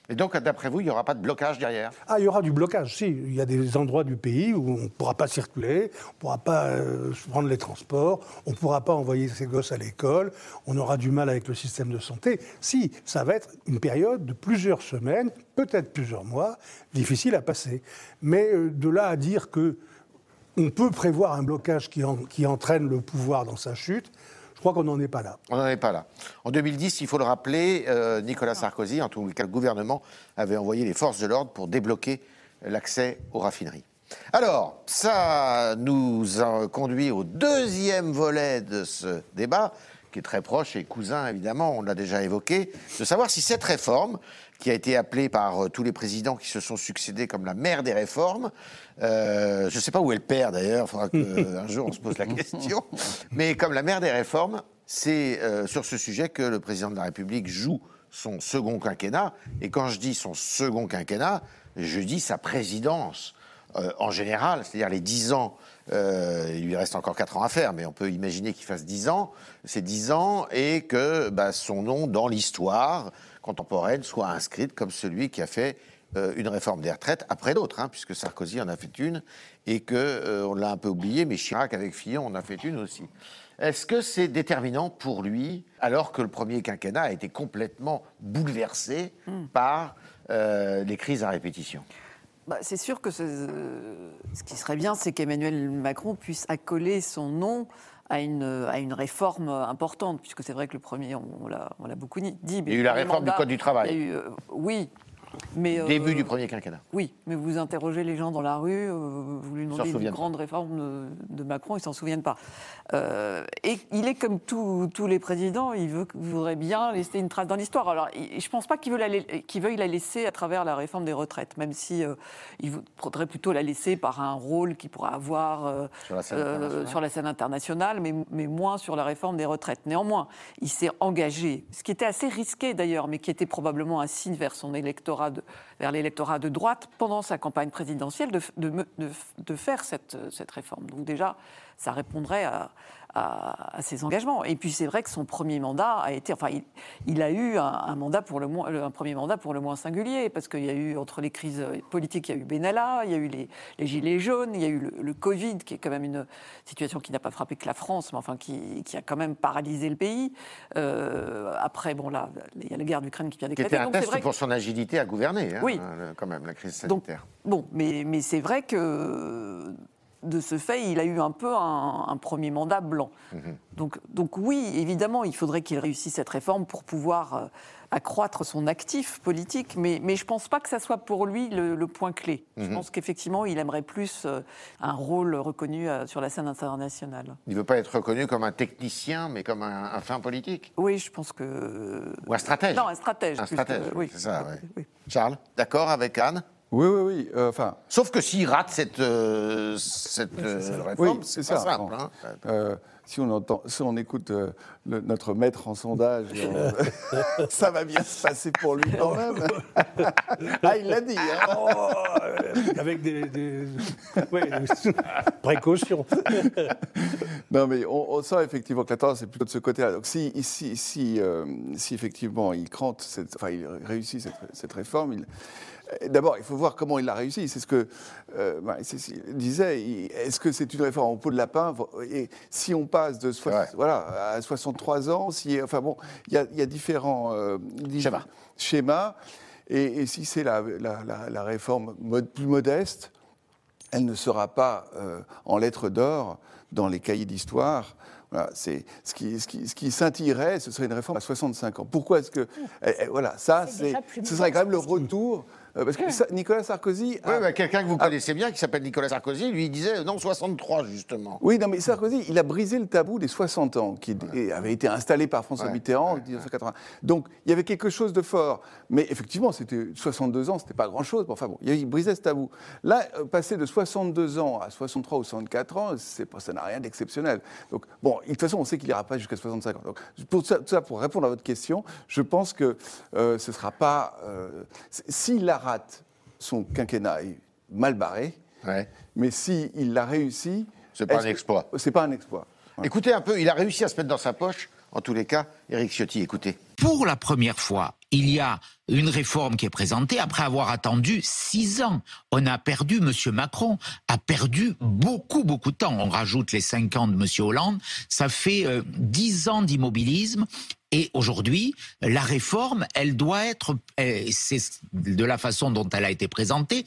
Et donc, d'après vous, il n'y aura pas de blocage derrière? Ah, il y aura du blocage, si. Il y a des endroits du pays où on ne pourra pas circuler, on ne pourra pas euh, prendre les transports, on ne pourra pas envoyer ses gosses à l'école, on aura du mal avec le système de santé. Si, ça va être une période de plusieurs semaines, peut-être plusieurs mois, difficile à passer. Mais euh, de là à dire que on peut prévoir un blocage qui, qui entraîne le pouvoir dans sa chute, crois qu'on n'en est pas là. On n'en est pas là. En 2010, il faut le rappeler, euh, Nicolas Sarkozy, en tout cas le gouvernement, avait envoyé les forces de l'ordre pour débloquer l'accès aux raffineries. Alors, ça nous a conduit au deuxième volet de ce débat, qui est très proche et cousin, évidemment, on l'a déjà évoqué, de savoir si cette réforme, qui a été appelée par euh, tous les présidents qui se sont succédés comme la mère des réformes, euh, je ne sais pas où elle perd d'ailleurs, il faudra qu'un jour on se pose la question, mais comme la mère des réformes, c'est euh, sur ce sujet que le président de la République joue son second quinquennat, et quand je dis son second quinquennat, je dis sa présidence euh, en général, c'est-à-dire les 10 ans, euh, il lui reste encore 4 ans à faire, mais on peut imaginer qu'il fasse 10 ans, c'est 10 ans, et que bah, son nom dans l'histoire contemporaine soit inscrit comme celui qui a fait euh, une réforme des retraites après d'autres, hein, puisque Sarkozy en a fait une, et que euh, on l'a un peu oublié, mais Chirac avec Fillon en a fait une aussi. Est-ce que c'est déterminant pour lui, alors que le premier quinquennat a été complètement bouleversé par euh, les crises à répétition? Bah, c'est sûr que ce, euh, ce qui serait bien, c'est qu'Emmanuel Macron puisse accoler son nom à une, à une réforme importante, puisque c'est vrai que le premier, on, on l'a beaucoup dit. mais Il y a eu la réforme du Code du travail. eu, euh, oui. Mais, euh, Début du premier quinquennat. Oui, mais vous interrogez les gens dans la rue, euh, vous lui demandez une grande réforme de, de Macron, ils s'en souviennent pas. Euh, et il est comme tous les présidents, il veut, voudrait bien laisser une trace dans l'histoire. Alors, je pense pas qu'il veuille la laisser à travers la réforme des retraites, même si il faudrait plutôt la laisser par un rôle qu'il pourrait avoir Sur la scène euh, internationale. sur la scène internationale, mais, mais moins sur la réforme des retraites. Néanmoins, il s'est engagé, ce qui était assez risqué d'ailleurs, mais qui était probablement un signe vers son électorat, vers l'électorat de droite pendant sa campagne présidentielle, de, faire cette réforme. Donc déjà, ça répondrait à, à- à ses engagements. Et puis c'est vrai que son premier mandat a été, enfin, il, il a eu un, un mandat pour le moins, un premier mandat pour le moins singulier, parce qu'il y a eu entre les crises politiques, il y a eu Benalla, il y a eu les, les gilets jaunes, il y a eu le, le Covid, qui est quand même une situation qui n'a pas frappé que la France, mais enfin qui, qui a quand même paralysé le pays. Euh, après, bon là, il y a la guerre d'Ukraine qui vient d'éclater. était un Donc test vrai que- pour son agilité à gouverner, hein, Oui. quand même, la crise donc, sanitaire. bon, mais, mais c'est vrai que de ce fait, il a eu un peu un, un premier mandat blanc. Mhm. Donc, donc oui, évidemment, il faudrait qu'il réussisse cette réforme pour pouvoir euh, accroître son actif politique, mais, mais je ne pense pas que ça soit pour lui le, le point clé. Je Mhm. pense qu'effectivement, il aimerait plus euh, un rôle reconnu euh, sur la scène internationale. Il ne veut pas être reconnu comme un technicien, mais comme un, un fin politique? Oui, je pense que... Ou un stratège? Non, un stratège. Un que- stratège, oui. c'est ça. Oui. Charles, d'accord avec Anne? Oui, oui, oui. euh, Enfin, Sauf que s'il rate cette, euh, cette euh, réforme, Oui, c'est pas ça. simple. Bon. hein. euh, si on entend, si on écoute euh, le- notre maître en sondage, euh, ça va bien se passer pour lui quand même. ah, il l'a dit. hein. Oh, euh, avec des, des- ouais, précautions. Non, mais on, on sent effectivement que la tendance est plutôt de ce côté-là. Donc, si, si, si, euh, si effectivement il crante, cette, enfin, il réussit cette, cette réforme, il- euh, D'abord, il faut voir comment il l'a réussi. C'est ce que euh, Cécile disait. Il- Est-ce que c'est une réforme en peau de lapin Et si on passe de voilà, à 63 ans, si, enfin bon, il y a, il y a différents euh, di- Schémas. schémas. Et, et si c'est la, la- la- la réforme plus modeste, elle ne sera pas euh, en lettres d'or dans les cahiers d'histoire. Voilà, c'est ce qui, ce qui, ce qui scintillerait, ce serait une réforme à 65 ans. Pourquoi est-ce que, eh, eh, voilà, ça, C'est ce serait quand même le retour, euh, parce que Nicolas Sarkozy. a- Oui, bah, quelqu'un que vous Ah. connaissez bien, qui s'appelle Nicolas Sarkozy, lui, disait non, 63, justement. Oui, non, mais Sarkozy, il a brisé le tabou des 60 ans qui avait été installé par François Ouais, Mitterrand en 1980. Donc, il y avait quelque chose de fort. Mais effectivement, c'était 62 ans, c'était pas grand-chose. Enfin bon, il brisait ce tabou. Là, euh, passer de 62 ans à 63 ou 64 ans, c'est pas- ça n'a rien d'exceptionnel. Donc, bon, de toute façon, on sait qu'il n'ira pas jusqu'à 65 ans. Donc, pour ça, tout ça, pour répondre à votre question, je pense que euh, ce sera pas. euh, S'il la rate, son quinquennat est mal barré. Ouais. Mais s'il l'a réussi. C'est pas un exploit. C'est pas un exploit. Écoutez un peu, il a réussi à se mettre dans sa poche, en tous les cas, Éric Ciotti, écoutez. Pour la première fois, il y a une réforme qui est présentée après avoir attendu six ans. On a perdu, Monsieur Macron a perdu beaucoup, beaucoup de temps. On rajoute les cinq ans de Monsieur Hollande, ça fait euh, dix ans d'immobilisme. Et aujourd'hui, la réforme, elle doit être, euh, c'est de la façon dont elle a été présentée,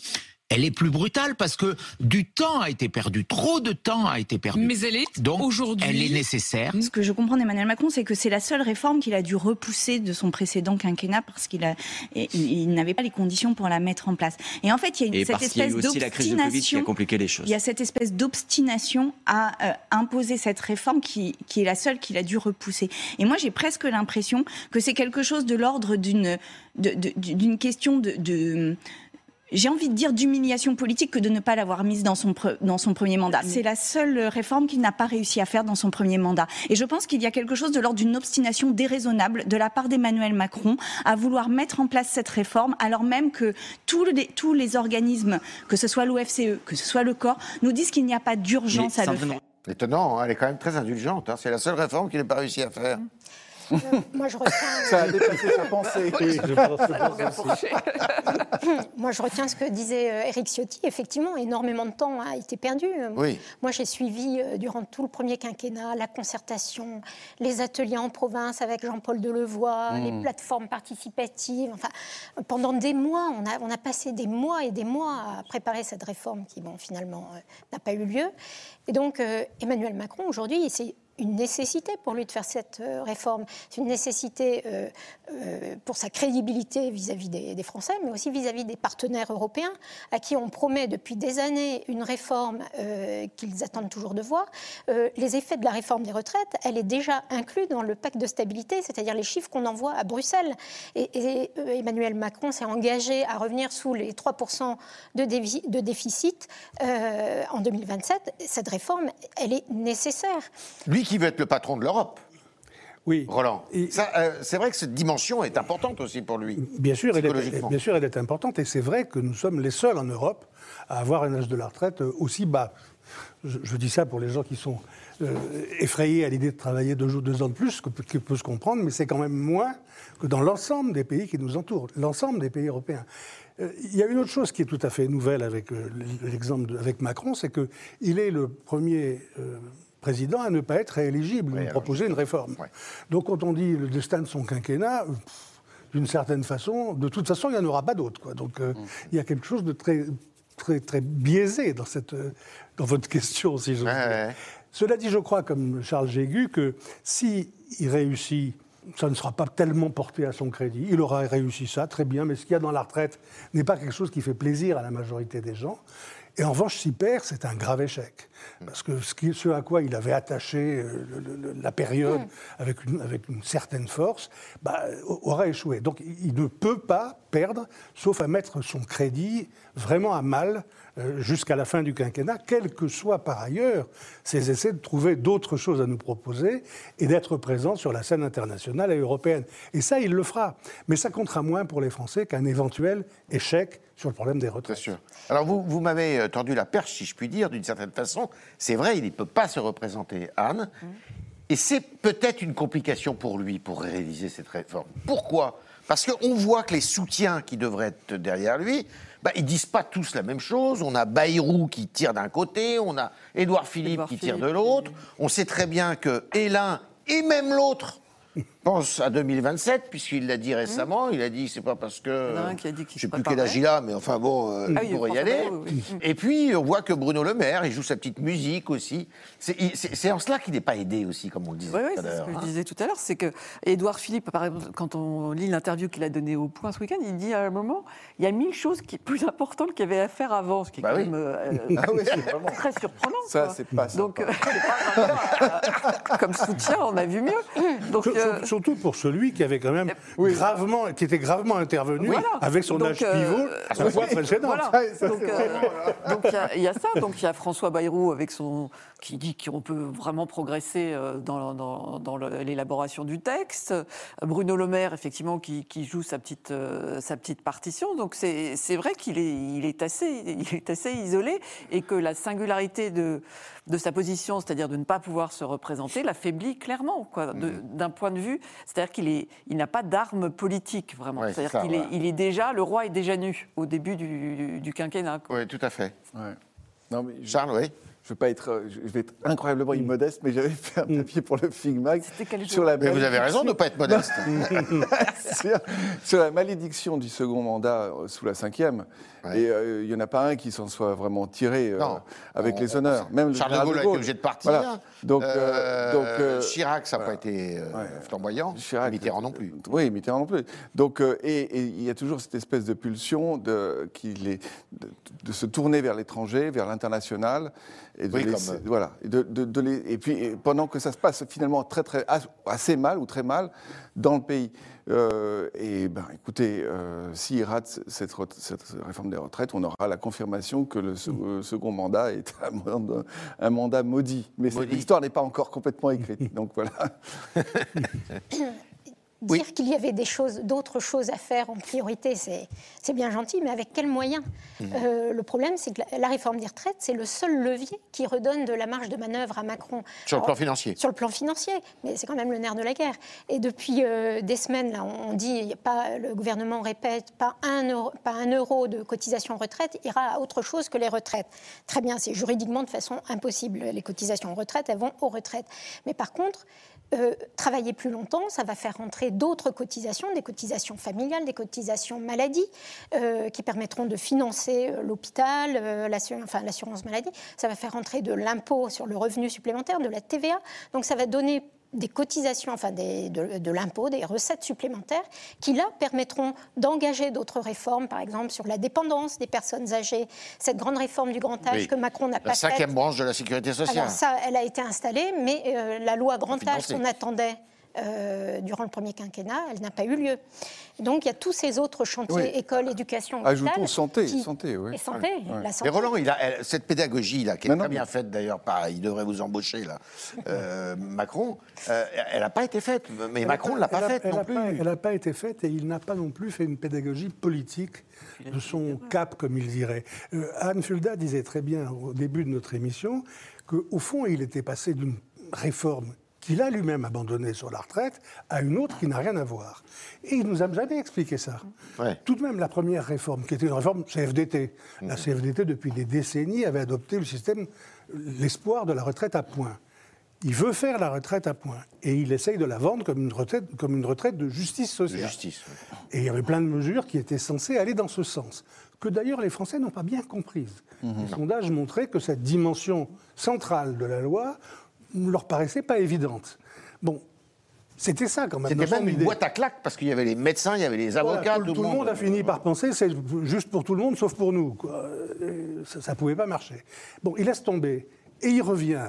elle est plus brutale parce que du temps a été perdu, trop de temps a été perdu. Mais elle est Donc, aujourd'hui- elle est nécessaire. Ce que je comprends d'Emmanuel Macron, c'est que c'est la seule réforme qu'il a dû repousser de son précédent quinquennat parce qu'il a, il, il n'avait pas les conditions pour la mettre en place. Et en fait, il y a Et cette espèce eu aussi la crise de Covid qui a d'obstination. compliqué les choses. Il y a cette espèce d'obstination à euh, imposer cette réforme qui, qui est la seule qu'il a dû repousser. Et moi, j'ai presque l'impression que c'est quelque chose de l'ordre d'une question de, de j'ai envie de dire d'humiliation politique que de ne pas l'avoir mise dans son, pre- dans son premier mandat. C'est la seule réforme qu'il n'a pas réussi à faire dans son premier mandat. Et je pense qu'il y a quelque chose de l'ordre d'une obstination déraisonnable de la part d'Emmanuel Macron à vouloir mettre en place cette réforme, alors même que tous les, tous les organismes, que ce soit l'OFCE, que ce soit le corps, nous disent qu'il n'y a pas d'urgence à le faire. Étonnant, hein, elle est quand même très indulgente. hein. C'est la seule réforme qu'il n'a pas réussi à faire. Moi, je retiens. Ça a dépassé sa pensée. Moi, je retiens ce que disait euh, Éric Ciotti. Effectivement, énormément de temps a été perdu. Euh, Oui. Moi, j'ai suivi euh, durant tout le premier quinquennat la concertation, les ateliers en province avec Jean-Paul Delevoye, Mm. les plateformes participatives. Enfin, euh, pendant des mois, on a, on a passé des mois et des mois à préparer cette réforme qui, bon, finalement, euh, n'a pas eu lieu. Et donc, euh, Emmanuel Macron, aujourd'hui, c'est une nécessité pour lui de faire cette euh, réforme. C'est une nécessité euh, euh, pour sa crédibilité vis-à-vis des, Français, mais aussi vis-à-vis des partenaires européens, à qui on promet depuis des années une réforme qu'ils attendent toujours de voir. Les effets de la réforme des retraites, elle est déjà inclue dans le pacte de stabilité, c'est-à-dire les chiffres qu'on envoie à Bruxelles. Et, Emmanuel Macron s'est engagé à revenir sous les 3% de, déficit en 2027. Cette réforme, elle est nécessaire. Qui veut être le patron de l'Europe. Oui. Roland. Euh, c'est vrai que cette dimension est importante aussi pour lui. Bien sûr, elle est, psychologiquement. bien sûr, elle est importante et c'est vrai que nous sommes les seuls en Europe à avoir un âge de la retraite euh, aussi bas. Je, je dis ça pour les gens qui sont euh, effrayés à l'idée de travailler deux, jours, deux ans de plus, ce que, que peut se comprendre, mais c'est quand même moins que dans l'ensemble des pays qui nous entourent, l'ensemble des pays européens. Euh, Il y a une autre chose qui est tout à fait nouvelle avec euh, l'exemple avec Macron, c'est qu'il est le premier euh, président à ne pas être rééligible, à proposer une réforme. Donc quand on dit le destin de son quinquennat, d'une certaine façon, de toute façon, il n'y en aura pas d'autre. Donc euh, il y a quelque chose de très, très, très biaisé dans, cette, dans votre question, si j'ose dire. Cela dit, je crois, comme Charles Jégu, que si il réussit, ça ne sera pas tellement porté à son crédit. Il aura réussi ça, très bien, mais ce qu'il y a dans la retraite n'est pas quelque chose qui fait plaisir à la majorité des gens. Et en revanche, s'il perd, c'est un grave échec. Parce que ce, qui- ce à quoi il avait attaché euh, le- le- la période avec une, avec une certaine force, bah, a- aura échoué. Donc il ne peut pas perdre, sauf à mettre son crédit vraiment à mal euh, jusqu'à la fin du quinquennat, quels que soient par ailleurs ses essais de trouver d'autres choses à nous proposer et d'être présent sur la scène internationale et européenne. Et ça, il le fera. Mais ça comptera moins pour les Français qu'un éventuel échec sur le problème des retraites. sûr. Alors vous, vous m'avez euh, tendu la perche, si je puis dire, d'une certaine façon. C'est vrai, il ne peut pas se représenter, Anne. Et c'est peut-être une complication pour lui pour réaliser cette réforme. Pourquoi? Parce qu'on voit que les soutiens qui devraient être derrière lui, bah, ils disent pas tous la même chose. On a Bayrou qui tire d'un côté, on a Édouard Philippe qui tire de l'autre. On sait très bien que et l'un et même l'autre pense à 2027, puisqu'il l'a dit récemment. Il a dit c'est pas parce que. Il y en a un qui a dit qu'il je sais plus quel âge il a, mais enfin bon, euh, Ah il oui, pourrait y aller. Oui. Et puis, on voit que Bruno Le Maire, il joue sa petite musique aussi. C'est en cela qu'il n'est pas aidé aussi, comme on le disait Oui, tout à c'est ce l'heure. que je hein. disais tout à l'heure, c'est que Édouard Philippe, par exemple, quand on lit l'interview qu'il a donnée au Point ce week-end, il dit à un moment, il y a mille choses qui plus importantes qu'il y avait à faire avant, ce qui est Bah quand oui. même euh, Ah oui, c'est vraiment- très surprenant. Ça, c'est pas Donc, euh, pas euh, comme soutien, on a vu mieux. Donc, Je, euh, euh, sur- surtout pour celui qui avait quand même gravement, qui était gravement intervenu Voilà. avec son Donc, âge euh, pivot la fois précédente. Voilà. Donc, euh, donc il y y, a ça. Donc il y a François Bayrou avec son qui dit qu'on peut vraiment progresser euh, dans, dans- dans le- l'élaboration du texte. Bruno Le Maire, effectivement, qui, qui joue sa petite euh, sa petite partition. Donc c'est c'est vrai qu'il est il est assez il est assez isolé et que la singularité de de sa position, c'est-à-dire de ne pas pouvoir se représenter, l'affaiblit clairement, de- d'un point de vue. C'est-à-dire qu'il est, il n'a pas d'arme politique vraiment. Ouais, c'est-à-dire qu'il est, il est déjà, le roi est déjà nu au début du, du- du quinquennat. quoi. Oui, tout à fait. Ouais. Non, mais je, Charles, oui. Je vais pas être, euh, je vais être incroyablement immodeste, mais j'avais fait un papier pour le Figmag sur la. Mais vous avez raison de ne pas être modeste. sur, sur la malédiction du second mandat euh, sous la cinquième. Ouais. Et euh, il n'y en a pas un qui s'en soit vraiment tiré euh, Non. avec On- les honneurs. Même Charles de Gaulle a été obligé de partir. Voilà. Donc, euh, Euh, donc, euh, Chirac, ça n'a voilà. pas été euh, flamboyant. Chirac, Mitterrand non plus. Oui, Mitterrand non plus. Donc, euh, et, il y a toujours cette espèce de pulsion de, se tourner vers l'étranger, vers l'international. Et, de Oui, euh, voilà, et, de, de- de les- et puis et pendant que ça se passe finalement très, très, as- assez mal ou très mal dans le pays. Euh, et ben, écoutez, euh, s'il rate cette, réforme des retraites, on aura la confirmation que le se- euh, second mandat est un mandat, un mandat maudit. Mais cette Maudit. histoire n'est pas encore complètement écrite. Donc voilà. Oui. Dire qu'il y avait des choses, d'autres choses à faire en priorité, c'est bien gentil, mais avec quels moyens? Mhm. Euh, Le problème, c'est que la, la réforme des retraites, c'est le seul levier qui redonne de la marge de manœuvre à Macron. Sur le plan financier. Sur le plan financier, mais c'est quand même le nerf de la guerre. Et depuis euh, des semaines, là, on on dit, il y a pas, le gouvernement répète, pas un, euro, pas un euro de cotisation retraite ira à autre chose que les retraites. Très bien, c'est juridiquement de façon impossible. Les cotisations retraite, elles vont aux retraites. Mais par contre, euh, travailler plus longtemps, ça va faire rentrer d'autres cotisations, des cotisations familiales, des cotisations maladie, euh, qui permettront de financer euh, l'hôpital, l'assurance maladie. Ça va faire rentrer de l'impôt sur le revenu supplémentaire, de la TVA. Donc ça va donner des cotisations, enfin des- de, de l'impôt, des recettes supplémentaires, qui là permettront d'engager d'autres réformes, par exemple sur la dépendance des personnes âgées, cette grande réforme du grand âge Oui. que Macron n'a pas La faite. cinquième branche de la sécurité sociale. Alors ça, elle a été installée, mais euh, la loi grand âge qu'on attendait euh, durant le premier quinquennat, elle n'a pas eu lieu. Donc il y a tous ces autres chantiers, Oui. école, éducation, Ajoutons hôpital, santé, qui- santé, oui. Et santé, Ouais. la santé. Mais Roland, il a, elle- cette pédagogie là, qui est non, très bien mais- faite d'ailleurs il devrait vous embaucher là, euh, Macron, euh, elle n'a pas été faite. Mais Elle Macron ne l'a pas a- faite elle non plus. pas- Elle n'a pas été faite et il n'a pas non plus fait une pédagogie politique de son cap, comme il dirait. Euh, Anne Fulda disait très bien au début de notre émission qu'au fond, il était passé d'une réforme qu'il a lui-même abandonnée sur la retraite à une autre qui n'a rien à voir. Et il nous a jamais expliqué ça. Ouais. Tout de même, la première réforme, qui était une réforme CFDT, la CFDT, depuis des décennies, avait adopté le système, l'espoir de la retraite à points. Il veut faire la retraite à points. Et il essaye de la vendre comme une retraite, comme une retraite de justice De sociale. justice. Et il y avait plein de mesures qui étaient censées aller dans ce sens, que d'ailleurs les Français n'ont pas bien comprises. Les sondages montraient que cette dimension centrale de la loi ne leur paraissait pas évidente. Bon, c'était ça quand même. C'était même une idée. boîte à claques parce qu'il y avait les médecins, il y avait les Voilà, avocats, tout, tout le monde a fini par penser c'est juste pour tout le monde sauf pour nous. quoi. Ça ne pouvait pas marcher. Bon, il laisse tomber. Et il revient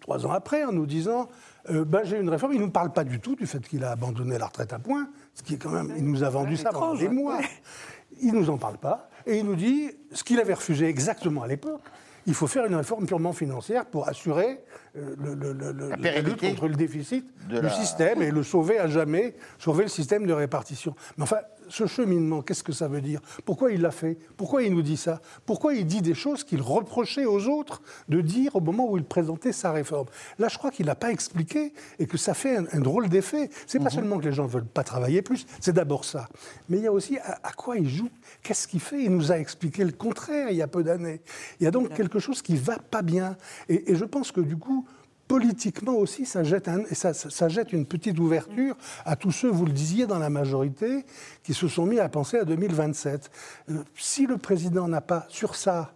trois ans après en nous disant euh, ben, j'ai une réforme. Il ne nous parle pas du tout du fait qu'il a abandonné la retraite à points, ce qui est quand même. Il nous a vendu ça pendant des mois. Il ne nous en parle pas. Et il nous dit ce qu'il avait refusé exactement à l'époque. Il faut faire une réforme purement financière pour assurer euh, le- le- le- le- la lutte contre le déficit du la- système et le sauver à jamais, sauver le système de répartition. Mais enfin, ce cheminement, qu'est-ce que ça veut dire? Pourquoi il l'a fait? Pourquoi il nous dit ça? Pourquoi il dit des choses qu'il reprochait aux autres de dire au moment où il présentait sa réforme? Là, je crois qu'il n'a pas expliqué et que ça fait un, un drôle d'effet. C'est pas seulement que les gens ne veulent pas travailler plus, c'est d'abord ça. Mais il y a aussi à, à quoi il joue, qu'est-ce qu'il fait? Il nous a expliqué le contraire il y a peu d'années. Il y a donc quelque chose qui va pas bien. Et, et je pense que du coup, politiquement aussi, ça jette, un- ça, ça- ça jette une petite ouverture à tous ceux, vous le disiez, dans la majorité, qui se sont mis à penser à 2027. Euh, si le président n'a pas sur ça,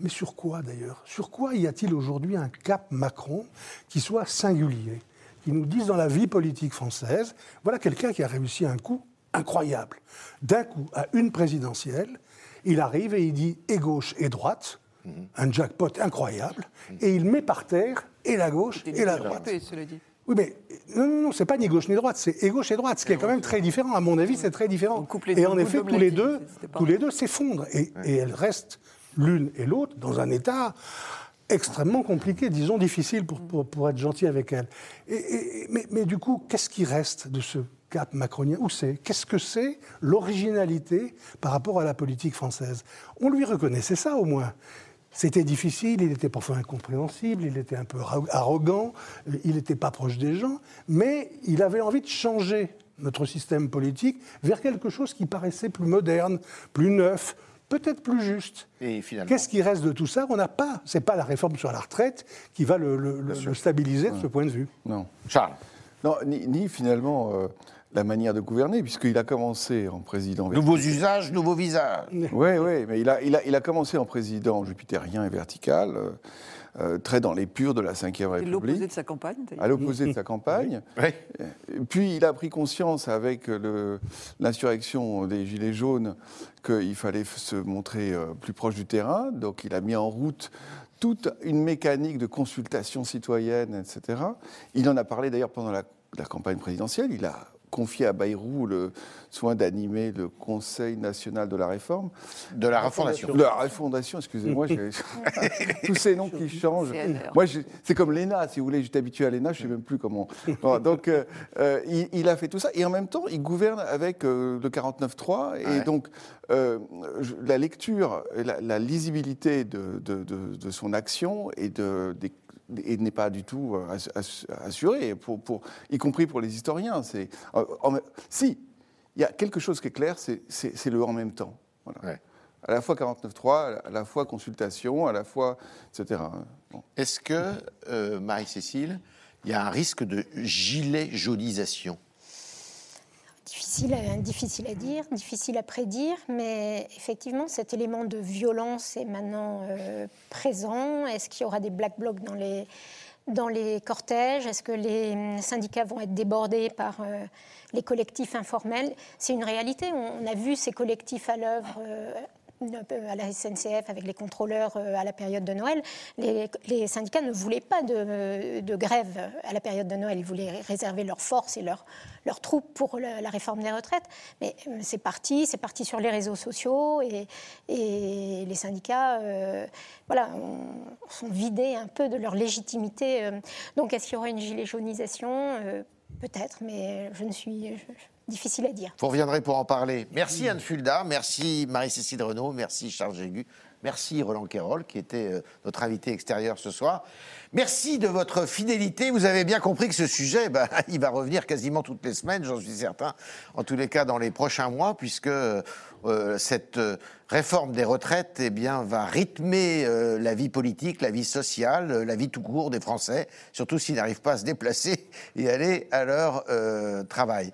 mais sur quoi d'ailleurs? Sur quoi y a-t-il aujourd'hui un cap Macron qui soit singulier Qui nous dise dans la vie politique française, voilà quelqu'un qui a réussi un coup incroyable. D'un coup, à une présidentielle, il arrive et il dit et gauche et droite, un jackpot incroyable, et il met par terre et la gauche et la droite. Développé, cela dit. Oui, mais non, non, non, c'est pas ni gauche ni droite, c'est et gauche et droite, ce qui est quand même très différent. À mon avis, c'est très différent. Et en effet, tous les deux, tous les deux s'effondrent et, et elles restent l'une et l'autre dans un état extrêmement compliqué, disons difficile pour, pour, pour être gentil avec elles. Et, et- mais, mais du coup, qu'est-ce qui reste de ce cap macronien? Où c'est? Qu'est-ce que c'est l'originalité par rapport à la politique française? On lui reconnaissait ça au moins. C'était difficile, il était parfois incompréhensible, il était un peu arro- arrogant, euh, il n'était pas proche des gens, mais il avait envie de changer notre système politique vers quelque chose qui paraissait plus moderne, plus neuf, peut-être plus juste. Et finalement. Qu'est-ce qui reste de tout ça? On n'a pas. C'est pas la réforme sur la retraite qui va le, le- le- le stabiliser de ce point de vue. Non. Charles? Non, ni, ni finalement euh, la manière de gouverner, puisqu'il a commencé en président. Nouveaux usages, nouveaux visages. Oui, oui, mais il a, il, a, il a commencé en président jupitérien et vertical, euh, euh, très dans les purs de la Ve C'est l'opposé République, de sa campagne. d'ailleurs. à l'opposé de sa campagne. Oui. Puis il a pris conscience avec l'insurrection des Gilets jaunes qu'il fallait se montrer euh, plus proche du terrain. Donc il a mis en route toute une mécanique de consultation citoyenne, etc. Il en a parlé d'ailleurs pendant la, la campagne présidentielle. Il a confié à Bayrou le soin d'animer le Conseil national de la réforme. De la refondation. De la refondation, excusez-moi, tous ces noms qui changent. Moi, c'est comme l'ENA, si vous voulez, j'étais habitué à l'ENA, je ne sais même plus comment. Bon, donc, euh, euh, il, il a fait tout ça, et en même temps, il gouverne avec euh, le 49.3, et Ouais. donc, euh, la lecture, la, la lisibilité de, de- de- de son action et, de, des- et n'est pas du tout euh, ass- ass- assurée, pour, pour- y compris pour les historiens. C'est, euh, si, il y a quelque chose qui est clair, c'est, le en même temps. Voilà. Ouais. À la fois 49.3, à la fois consultation, à la fois, etc. Bon. Est-ce que, euh, Marie-Cécile, il y a un risque de gilet jaunisation Difficile à, difficile à dire, difficile à prédire, mais effectivement, cet élément de violence est maintenant euh, présent. Est-ce qu'il y aura des black blocs dans les, dans les cortèges? Est-ce que les hum, syndicats vont être débordés par euh, les collectifs informels? C'est une réalité. On, a vu ces collectifs à l'œuvre. euh, à la SNCF avec les contrôleurs euh, à la période de Noël, les, syndicats ne voulaient pas de, grève à la période de Noël. Ils voulaient réserver leurs forces et leurs leurs troupes pour la, réforme des retraites. Mais euh, c'est parti, c'est parti sur les réseaux sociaux et, les syndicats euh, voilà, ont- sont vidés un peu de leur légitimité. euh. Donc est-ce qu'il y aura une gilet jaunisation? Euh, Peut-être, mais je ne suis difficile à dire. Vous reviendrez pour en parler. Merci Anne Fulda, merci Marie-Cécile Renaud, merci Charles Jégu, merci Roland Quérol qui était euh, notre invité extérieur ce soir. Merci de votre fidélité. Vous avez bien compris que ce sujet, ben, il va revenir quasiment toutes les semaines, j'en suis certain, en tous les cas dans les prochains mois, puisque euh, cette euh, réforme des retraites eh bien, va rythmer la vie politique, la vie sociale, la vie tout court des Français, surtout s'ils n'arrivent pas à se déplacer et aller à leur travail.